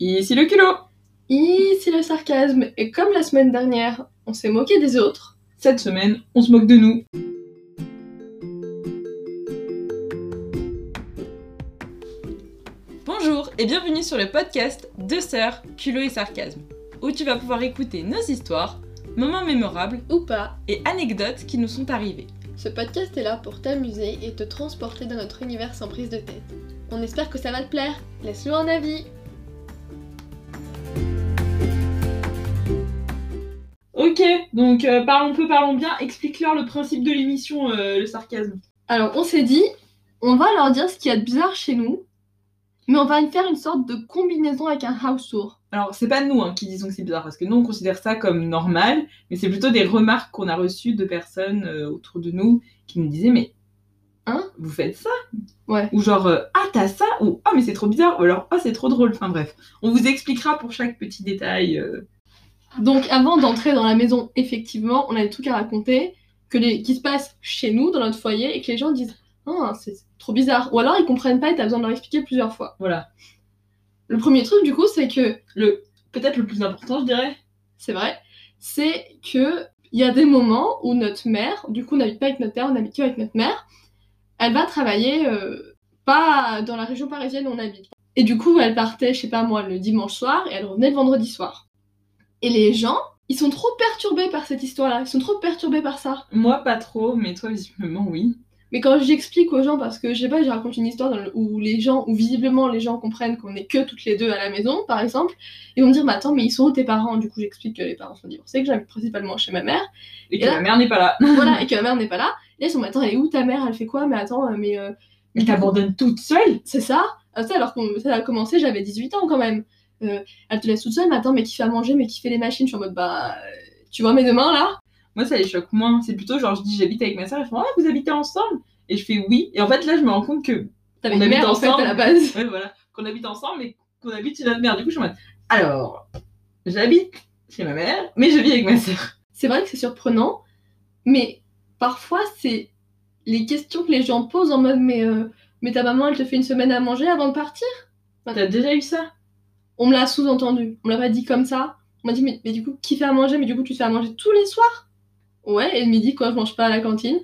Ici le culot Ici le sarcasme, et comme la semaine dernière, on s'est moqué des autres. Cette semaine, on se moque de nous. Bonjour et bienvenue sur le podcast Deux sœurs, culot et sarcasme, où tu vas pouvoir écouter nos histoires, moments mémorables Ou pas, et anecdotes qui nous sont arrivés. ce podcast est là pour t'amuser et te transporter dans notre univers sans prise de tête. On espère que ça va te plaire. Laisse-le un avis. Ok, donc euh, parlons peu, parlons bien, explique-leur le principe de l'émission, euh, le sarcasme. Alors, on s'est dit, on va leur dire ce qu'il y a de bizarre chez nous, mais on va faire une sorte de combinaison avec un house tour. Alors, c'est pas nous hein, qui disons que c'est bizarre, parce que nous, on considère ça comme normal, mais c'est plutôt des remarques qu'on a reçues de personnes euh, autour de nous qui nous disaient, mais, hein, vous faites ça? Ouais. Ou genre, euh, ah, t'as ça? Ou, ah, mais c'est trop bizarre Ou alors, ah, c'est trop drôle Enfin bref, on vous expliquera pour chaque petit détail. euh. Donc, avant d'entrer dans la maison, effectivement, on a des trucs à raconter que les... qui se passent chez nous, dans notre foyer, et que les gens disent Ah, c'est trop bizarre. Ou alors ils comprennent pas et t'as besoin de leur expliquer plusieurs fois. Voilà. Le premier truc, du coup, c'est que Le, peut-être le plus important, je dirais. c'est vrai, c'est que il y a des moments où notre mère, du coup on n'habite pas avec notre père, on habite que avec notre mère, elle va travailler euh, pas dans la région parisienne où on habite. Et du coup elle partait, je sais pas moi, le dimanche soir et elle revenait le vendredi soir. Et les gens, ils sont trop perturbés par cette histoire-là, ils sont trop perturbés par ça. Moi, pas trop, mais toi, visiblement, oui. Mais quand j'explique aux gens, parce que je sais pas, je raconte une histoire dans le- où les gens, où visiblement les gens comprennent qu'on est que toutes les deux à la maison, par exemple, ils vont me dire, mais attends, mais ils sont où tes parents? Du coup, j'explique que les parents sont divorcés, que j'habite principalement chez ma mère. Et que là- ma mère n'est pas là. voilà, et que ma mère n'est pas là. Et là, ils sont, mais attends, elle est où ta mère? Elle fait quoi? Mais attends, euh, mais. euh, Elle t'abandonne toute seule? C'est ça Ah, ça, alors que ça a commencé, j'avais 18 ans quand même. Euh, elle te laisse toute seule, mais attends, mais qui fait à manger, mais qui fait les machines Je suis en mode, bah. euh, Tu vois mes deux mains là? Moi, ça les choque moins. C'est plutôt genre, je dis, j'habite avec ma soeur, ils font, ah, vous habitez ensemble Et je fais oui. Et en fait, là, je me rends compte que, T'avais On une habite mère en fait ensemble. à la base. ouais, voilà, qu'on habite ensemble, mais qu'on habite chez notre mère. Du coup, je suis en mode, alors, j'habite chez ma mère, mais je vis avec ma soeur. C'est vrai que c'est surprenant, mais parfois, c'est les questions que les gens posent en mode, mais, euh, mais ta maman, elle te fait une semaine à manger avant de partir? T'as déjà eu ça? On me l'a sous-entendu. On me l'a pas dit comme ça. On m'a dit, mais, du coup, qui fait à manger? Mais du coup, tu fais à manger tous les soirs? Ouais, et le midi, quoi, je mange pas à la cantine.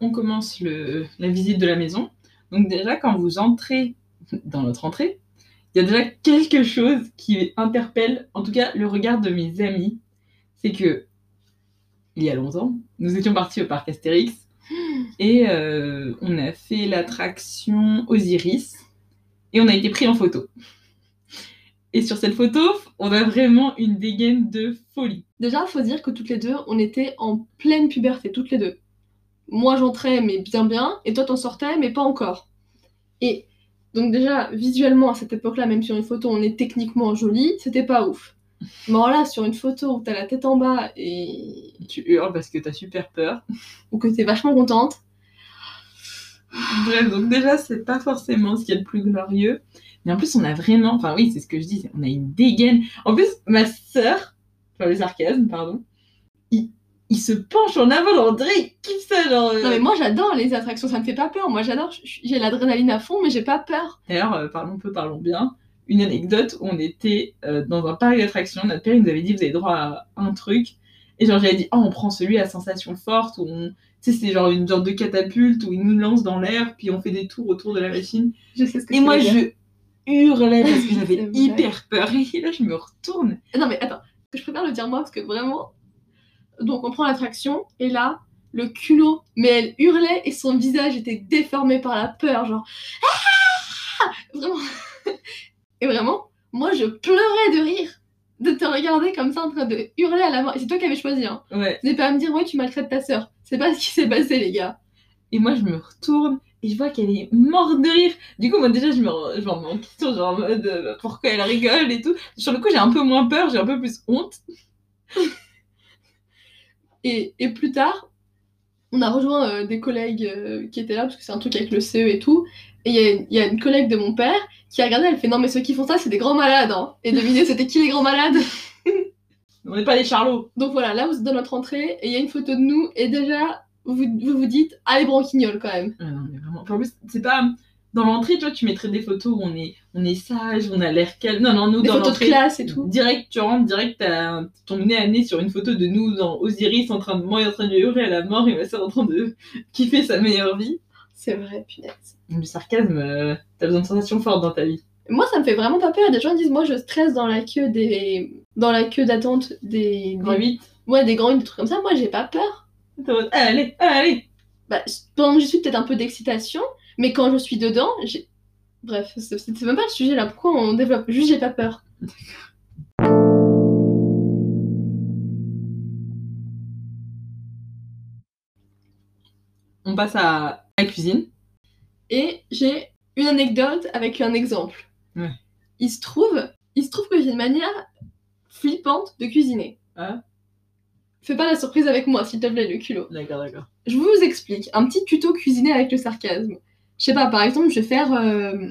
on commence la visite de la maison. Donc déjà, quand vous entrez dans notre entrée, il y a déjà quelque chose qui interpelle, en tout cas le regard de mes amis. C'est que, il y a longtemps, nous étions partis au parc Astérix et euh, on a fait l'attraction Osiris et on a été pris en photo. Et sur cette photo, on a vraiment une dégaine de folie. Déjà, faut dire que toutes les deux, on était en pleine puberté, toutes les deux. Moi, j'entrais, mais bien bien, et toi, t'en sortais, mais pas encore. Et donc déjà, visuellement, à cette époque-là, même sur une photo, on est techniquement jolie, c'était pas ouf. Alors là, sur une photo où t'as la tête en bas et Tu hurles parce que t'as super peur. ou que t'es vachement contente, Bref, donc déjà, c'est pas forcément ce qu'il y a de plus glorieux. Mais en plus, on a vraiment, enfin oui, c'est ce que je dis, on a une dégaine. En plus, ma sœur, enfin le sarcasme, pardon, il, il se penche en avant, genre, il kiffe ça, genre. euh? Non mais moi j'adore les attractions, ça me fait pas peur. Moi j'adore, j'ai l'adrénaline à fond, mais j'ai pas peur. D'ailleurs, euh, parlons peu, parlons bien. Une anecdote où on était euh, dans un parc d'attractions, notre père il nous avait dit, vous avez droit à un truc. Et genre, j'avais dit, oh, on prend celui à sensation forte, où on. Tu sais, c'est genre une sorte de catapulte où il nous lance dans l'air, puis on fait des tours autour de la machine. Je sais ce que Et moi, je hurlais parce que j'avais hyper peur. Et là, je me retourne. Non mais attends, je préfère le dire moi parce que vraiment. Donc on prend l'attraction et là, le culot, mais elle hurlait et son visage était déformé par la peur, genre. Ah Vraiment. Et vraiment, moi je pleurais de rire de te regarder comme ça en train de hurler à la main. Et c'est toi qui avais choisi, hein. Ouais. C'est pas à me dire, ouais, tu maltraites ta sœur. C'est pas ce qui s'est passé, les gars. Et moi, je me retourne et je vois qu'elle est morte de rire. Du coup, moi, déjà, je me, je me remets en question, genre en mode euh, pourquoi elle rigole et tout. Sur le coup, j'ai un peu moins peur, j'ai un peu plus honte. Et, et plus tard, on a rejoint euh, des collègues euh, qui étaient là, parce que c'est un truc avec le CE et tout. Et il y, a- il y a une collègue de mon père qui a regardé, elle fait Non, mais ceux qui font ça, c'est des grands malades. Hein. Et devinez, c'était qui les grands malades? On n'est pas des charlots. Donc voilà, là, vous êtes dans notre entrée, et il y a une photo de nous, et déjà, vous vous, vous dites Ah, les branquignoles quand même. Ah non, mais vraiment. Enfin, en plus, c'est pas. dans l'entrée, tu vois, tu mettrais des photos où on est, on est sage, on a l'air calme. Non, non, nous, Des dans photos de classe et tout. direct, tu rentres, direct, t'as ton nez à nez sur une photo de nous dans Osiris en train de mourir, en train de hurler à la mort, et ma soeur en train de kiffer sa meilleure vie. C'est vrai, punaise. Le sarcasme, euh, t'as besoin de sensations fortes dans ta vie. Moi, ça me fait vraiment pas peur. Des gens disent, moi, je stresse dans la queue des, dans la queue d'attente des, Grand des... 8, ouais, des grands, des trucs comme ça. Moi, j'ai pas peur. allez, allez Bah, pendant que j'y suis, peut-être un peu d'excitation, mais quand je suis dedans, j'ai. Bref, c'est c'est même pas le sujet là. Pourquoi on développe? Juste, j'ai pas peur. On passe à la cuisine. Et j'ai une anecdote avec un exemple. Ouais. Il se trouve, il se trouve que j'ai une manière flippante de cuisiner. Ah. Fais pas la surprise avec moi, s'il te plaît, le culot. D'accord, d'accord. Je vous explique. Un petit tuto cuisiner avec le sarcasme. Je sais pas, par exemple, je vais faire euh,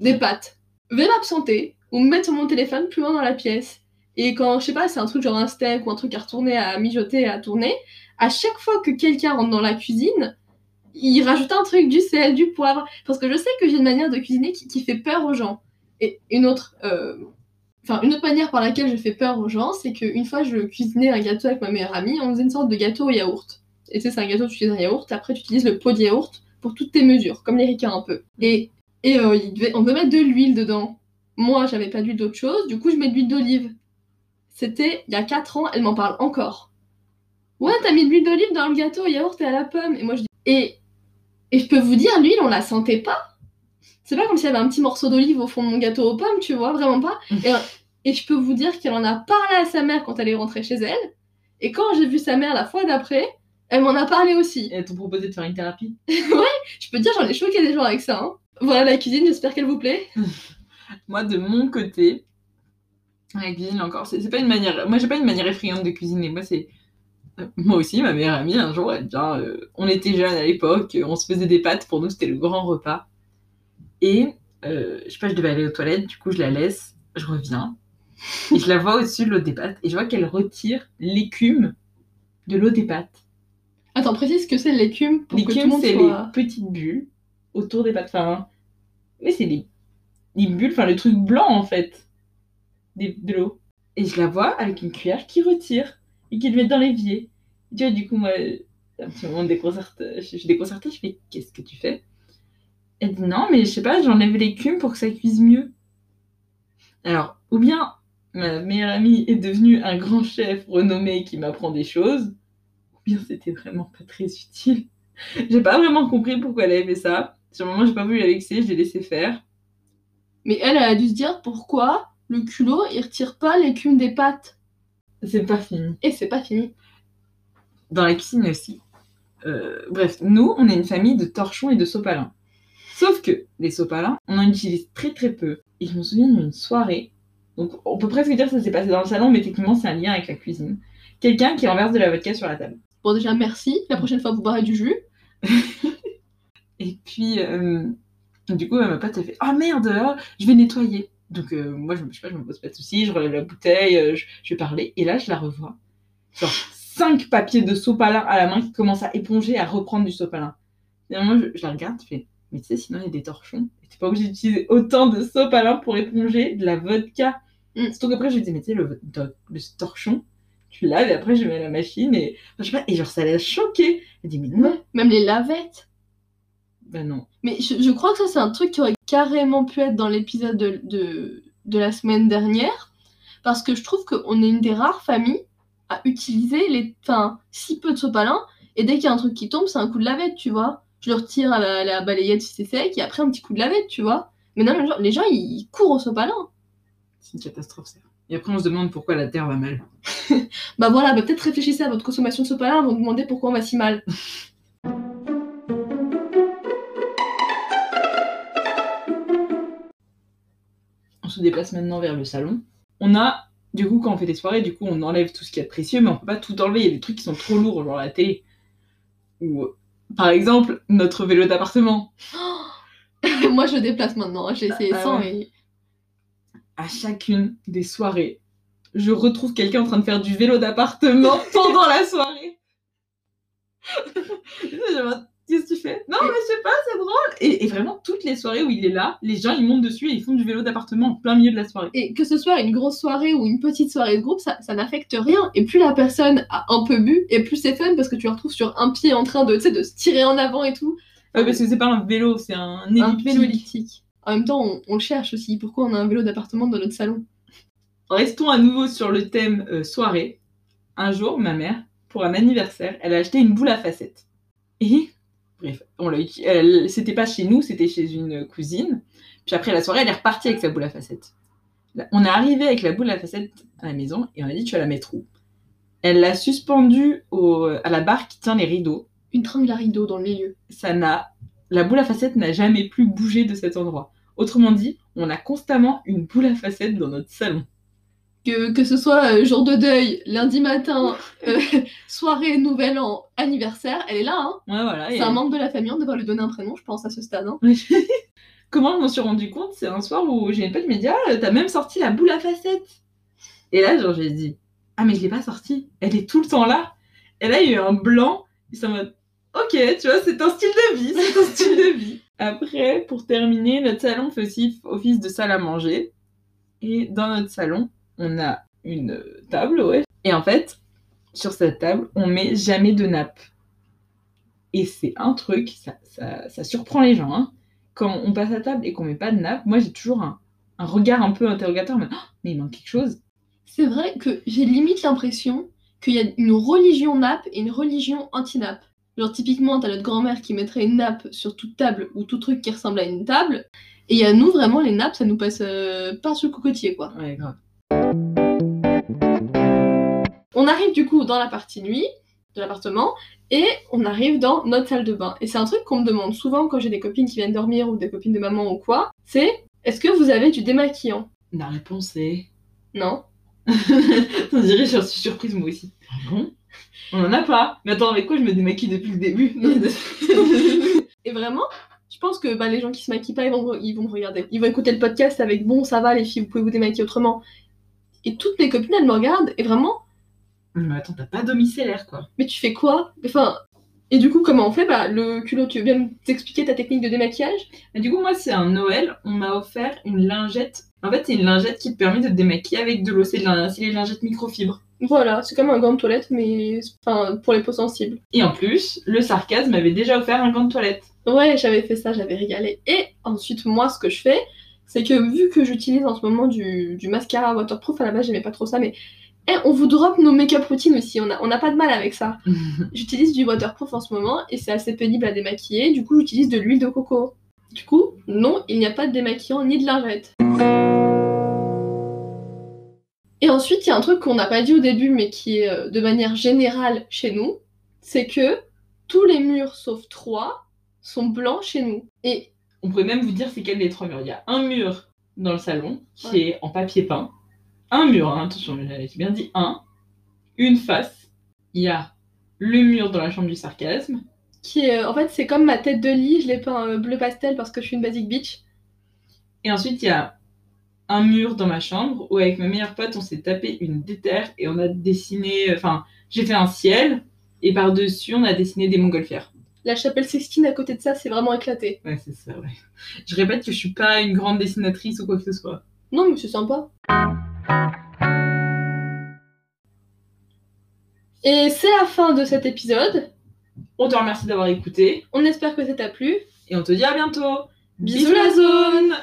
des pâtes. Je vais m'absenter ou me mettre sur mon téléphone plus loin dans la pièce. Et quand, je sais pas, c'est un truc genre un steak ou un truc à retourner, à mijoter, à tourner, à chaque fois que quelqu'un rentre dans la cuisine, il rajoute un truc, du sel, du poivre. Parce que je sais que j'ai une manière de cuisiner qui, fait peur aux gens. Et une autre, euh, enfin, une autre manière par laquelle je fais peur aux gens, c'est qu'une fois, je cuisinais un gâteau avec ma meilleure amie, on faisait une sorte de gâteau au yaourt. Et tu sais, c'est un gâteau, tu utilises un yaourt, après tu utilises le pot de yaourt pour toutes tes mesures, comme les ricains un peu. Et, et euh, devait- on devait mettre de l'huile dedans. Moi, j'avais pas d'huile d'autre chose, du coup, je mets de l'huile d'olive. C'était il y a 4 ans, elle m'en parle encore. Ouais, t'as mis de l'huile d'olive dans le gâteau au yaourt et à la pomme. Et moi, je dis. Et, et je peux vous dire, l'huile, on la sentait pas. C'est pas comme s'il y avait un petit morceau d'olive au fond de mon gâteau aux pommes, tu vois, vraiment pas. Et, et je peux vous dire qu'elle en a parlé à sa mère quand elle est rentrée chez elle. Et quand j'ai vu sa mère la fois d'après, elle m'en a parlé aussi. Et elles t'ont proposé de faire une thérapie Je peux te dire, j'en ai choqué des gens avec ça. hein. Voilà la cuisine, j'espère qu'elle vous plaît. Moi, de mon côté, la cuisine encore, c'est c'est pas une manière. Moi, j'ai pas une manière effrayante de cuisiner. Moi, c'est. Moi aussi, ma meilleure amie, un jour, elle vient. euh, on était jeunes à l'époque, euh, on se faisait des pâtes. Pour nous, c'était le grand repas. Et euh, je sais pas, je devais aller aux toilettes, du coup, je la laisse, je reviens. Et je la vois au-dessus de l'eau des pâtes. Et je vois qu'elle retire l'écume de l'eau des pâtes. Attends, précise ce que c'est l'écume pour L'écume, c'est soit... les petites bulles autour des pâtes. Enfin, oui, c'est les, les bulles, enfin le truc blanc en fait, des- de l'eau. Et je la vois avec une cuillère qui retire et qui le met dans l'évier. Tu vois, du coup, moi, un petit moment je suis déconcertée, je fais Qu'est-ce que tu fais? Elle dit Non, mais je sais pas, j'enlève l'écume pour que ça cuise mieux. Alors, ou bien ma meilleure amie est devenue un grand chef renommé qui m'apprend des choses, ou bien c'était vraiment pas très utile. J'ai pas vraiment compris pourquoi elle avait fait ça. Sur le moment, j'ai pas voulu la vexer, je l'ai laissé faire. Mais elle, elle a dû se dire pourquoi le culot, il retire pas l'écume des pâtes. C'est pas fini. Et c'est pas fini. Dans la cuisine aussi. Euh, bref, nous, on est une famille de torchons et de sopalins. Sauf que les sopalins, on en utilise très très peu. Et je me souviens d'une soirée. Donc, on peut presque dire que ça s'est passé dans le salon, mais techniquement, c'est un lien avec la cuisine. Quelqu'un qui renverse de la vodka sur la table. Bon, déjà, merci. La prochaine fois, vous boirez du jus. Et puis, euh, du coup, ma pote, elle fait Ah merde, ah, je vais nettoyer. Donc, euh, moi, je, je sais pas, je me pose pas de soucis, je relève la bouteille, euh, je, je vais parler. Et là, je la revois. Genre, cinq papiers de sopalin à la main qui commencent à éponger, à reprendre du sopalin. Finalement, je, je la regarde, je fais Mais tu sais, sinon, il y a des torchons. Et t'es pas obligé d'utiliser autant de sopalin pour éponger de la vodka. Mm. Surtout qu'après, je lui dis Mais tu sais, le, le, le torchon, tu laves et après, je mets à la machine. Et, enfin, je sais pas, et genre, ça l'a choqué. Elle dit Mais non, Même les lavettes. Ben non. Mais je, je crois que ça, c'est un truc qui aurait carrément pu être dans l'épisode de, de, de la semaine dernière. Parce que je trouve qu'on est une des rares familles à utiliser les, enfin, si peu de sopalin. Et dès qu'il y a un truc qui tombe, c'est un coup de lavette, tu vois. Je le retire à la, à la balayette si c'est sec, et après un petit coup de lavette, tu vois. Mais non, les gens, les gens, ils, ils courent au sopalin. C'est une catastrophe, ça. Et après, on se demande pourquoi la Terre va mal. Bah voilà, bah peut-être réfléchissez à votre consommation de sopalin avant de demander pourquoi on va si mal. déplace maintenant vers le salon. On a, du coup, quand on fait des soirées, du coup, on enlève tout ce qu'il y a de précieux, mais on peut pas tout enlever. Il y a des trucs qui sont trop lourds, genre la télé. Ou, euh, par exemple, notre vélo d'appartement. Moi, je déplace maintenant. J'ai essayé Ah sans ouais. et... À chacune des soirées, je retrouve quelqu'un en train de faire du vélo d'appartement pendant la soirée. Qu'est-ce que tu fais? Non, mais je sais pas, c'est drôle. Et, et vraiment, toutes les soirées où il est là, les gens ils montent dessus et ils font du vélo d'appartement en plein milieu de la soirée. Et que ce soit une grosse soirée ou une petite soirée de groupe, ça, ça n'affecte rien. Et plus la personne a un peu bu, et plus c'est fun parce que tu le retrouves sur un pied en train de, de se tirer en avant et tout. Ouais, parce que c'est pas un vélo, c'est un Un elliptique. vélo elliptique. En même temps, on, on le cherche aussi. Pourquoi on a un vélo d'appartement dans notre salon? Restons à nouveau sur le thème euh, soirée. Un jour, ma mère, pour un anniversaire, elle a acheté une boule à facettes. Et, on l'a c'était pas chez nous, c'était chez une cousine. Puis après la soirée, elle est repartie avec sa boule à facettes. On est arrivé avec la boule à facettes à la maison et on a dit tu vas la mettre où? Elle l'a suspendue au- à la barre qui tient les rideaux. Une tringle à rideau dans le milieu. Ça n'a, la boule à facettes n'a jamais plus bougé de cet endroit. Autrement dit, on a constamment une boule à facettes dans notre salon. Que, que ce soit euh, jour de deuil, lundi matin, euh, soirée, nouvel an, anniversaire, elle est là. Hein. Ouais, voilà. et- C'est un membre de la famille, on devrait lui donner un prénom, je pense, à ce stade. Hein. Comment je m'en suis rendu compte C'est un soir où j'ai qui m'a dit Ah, t'as même sorti la boule à facettes. Et là, genre, j'ai dit Ah, mais je l'ai pas sortie. Elle est tout le temps là. Et là, il y a eu un blanc. Et en mode Ok, tu vois, c'est un style de vie. C'est un style de vie. Après, pour terminer, notre salon fait aussi office de salle à manger. Et dans notre salon, on a une table, ouais. Et en fait, sur cette table, on met jamais de nappe. Et c'est un truc, ça, ça, ça surprend les gens, hein quand on passe à table et qu'on met pas de nappe, moi j'ai toujours un, un regard un peu interrogateur, mais, Ah, mais il manque quelque chose. C'est vrai que j'ai limite l'impression qu'il y a une religion nappe et une religion anti-nappe. Genre, typiquement, t'as notre grand-mère qui mettrait une nappe sur toute table ou tout truc qui ressemble à une table. Et a nous, vraiment, les nappes, ça nous passe euh, par-dessus le cocotier, quoi. Ouais, grave. On arrive du coup dans la partie nuit de l'appartement et on arrive dans notre salle de bain. Et c'est un truc qu'on me demande souvent quand j'ai des copines qui viennent dormir ou des copines de maman ou quoi. C'est est-ce que vous avez du démaquillant? La réponse est. Non. On dirait, j'en suis surprise moi aussi. Ah bon? On en a pas. Mais attends, avec quoi je me démaquille depuis le début? Et vraiment, je pense que bah, les gens qui se maquillent pas, ils vont, ils vont me regarder. Ils vont écouter le podcast avec bon, ça va les filles, vous pouvez vous démaquiller autrement. Et toutes mes copines, elles me regardent et vraiment, Mais attends, t'as pas domiciliaire quoi. mais tu fais quoi? Enfin. Et du coup, comment on fait? Bah, le culot, tu veux bien nous expliquer ta technique de démaquillage? Et du coup, moi, c'est un Noël, on m'a offert une lingette. En fait, c'est une lingette qui te permet de te démaquiller avec de l'eau. C'est de la- c'est les lingettes microfibres. Voilà, c'est comme un gant de toilette, mais enfin, pour les peaux sensibles. Et en plus, le sarcasme m'avait déjà offert un gant de toilette. Ouais, j'avais fait ça, j'avais régalé. Et ensuite, moi, ce que je fais, c'est que vu que j'utilise en ce moment du, du mascara waterproof, à la base, j'aimais pas trop ça, mais eh, on vous drop nos make-up routines aussi, on a, on a pas de mal avec ça. J'utilise du waterproof en ce moment et c'est assez pénible à démaquiller, du coup, j'utilise de l'huile de coco. Du coup, non, il n'y a pas de démaquillant ni de lingette. Et ensuite, il y a un truc qu'on n'a pas dit au début, mais qui est euh, de manière générale chez nous, c'est que tous les murs, sauf trois, sont blancs chez nous. Et On pourrait même vous dire c'est quel des trois murs. Il y a un mur dans le salon qui Ouais. est en papier peint. Un mur, hein, attention, j'ai bien dit un. Une face. Il y a le mur dans la chambre du sarcasme. qui est, euh, en fait, c'est comme ma tête de lit, je l'ai peint euh, bleu pastel parce que je suis une basic bitch. Et ensuite, il y a un mur dans ma chambre où, avec ma meilleure pote, on s'est tapé une déterre et on a dessiné. Enfin, j'ai fait un ciel et par-dessus, on a dessiné des montgolfières. La chapelle Sixtine à côté de ça, c'est vraiment éclaté. Ouais, c'est ça, ouais. Je répète que je suis pas une grande dessinatrice ou quoi que ce soit. Non, mais c'est sympa. Et c'est la fin de cet épisode. On te remercie d'avoir écouté On espère que ça t'a plu. et on te dit à bientôt. Bisous la zone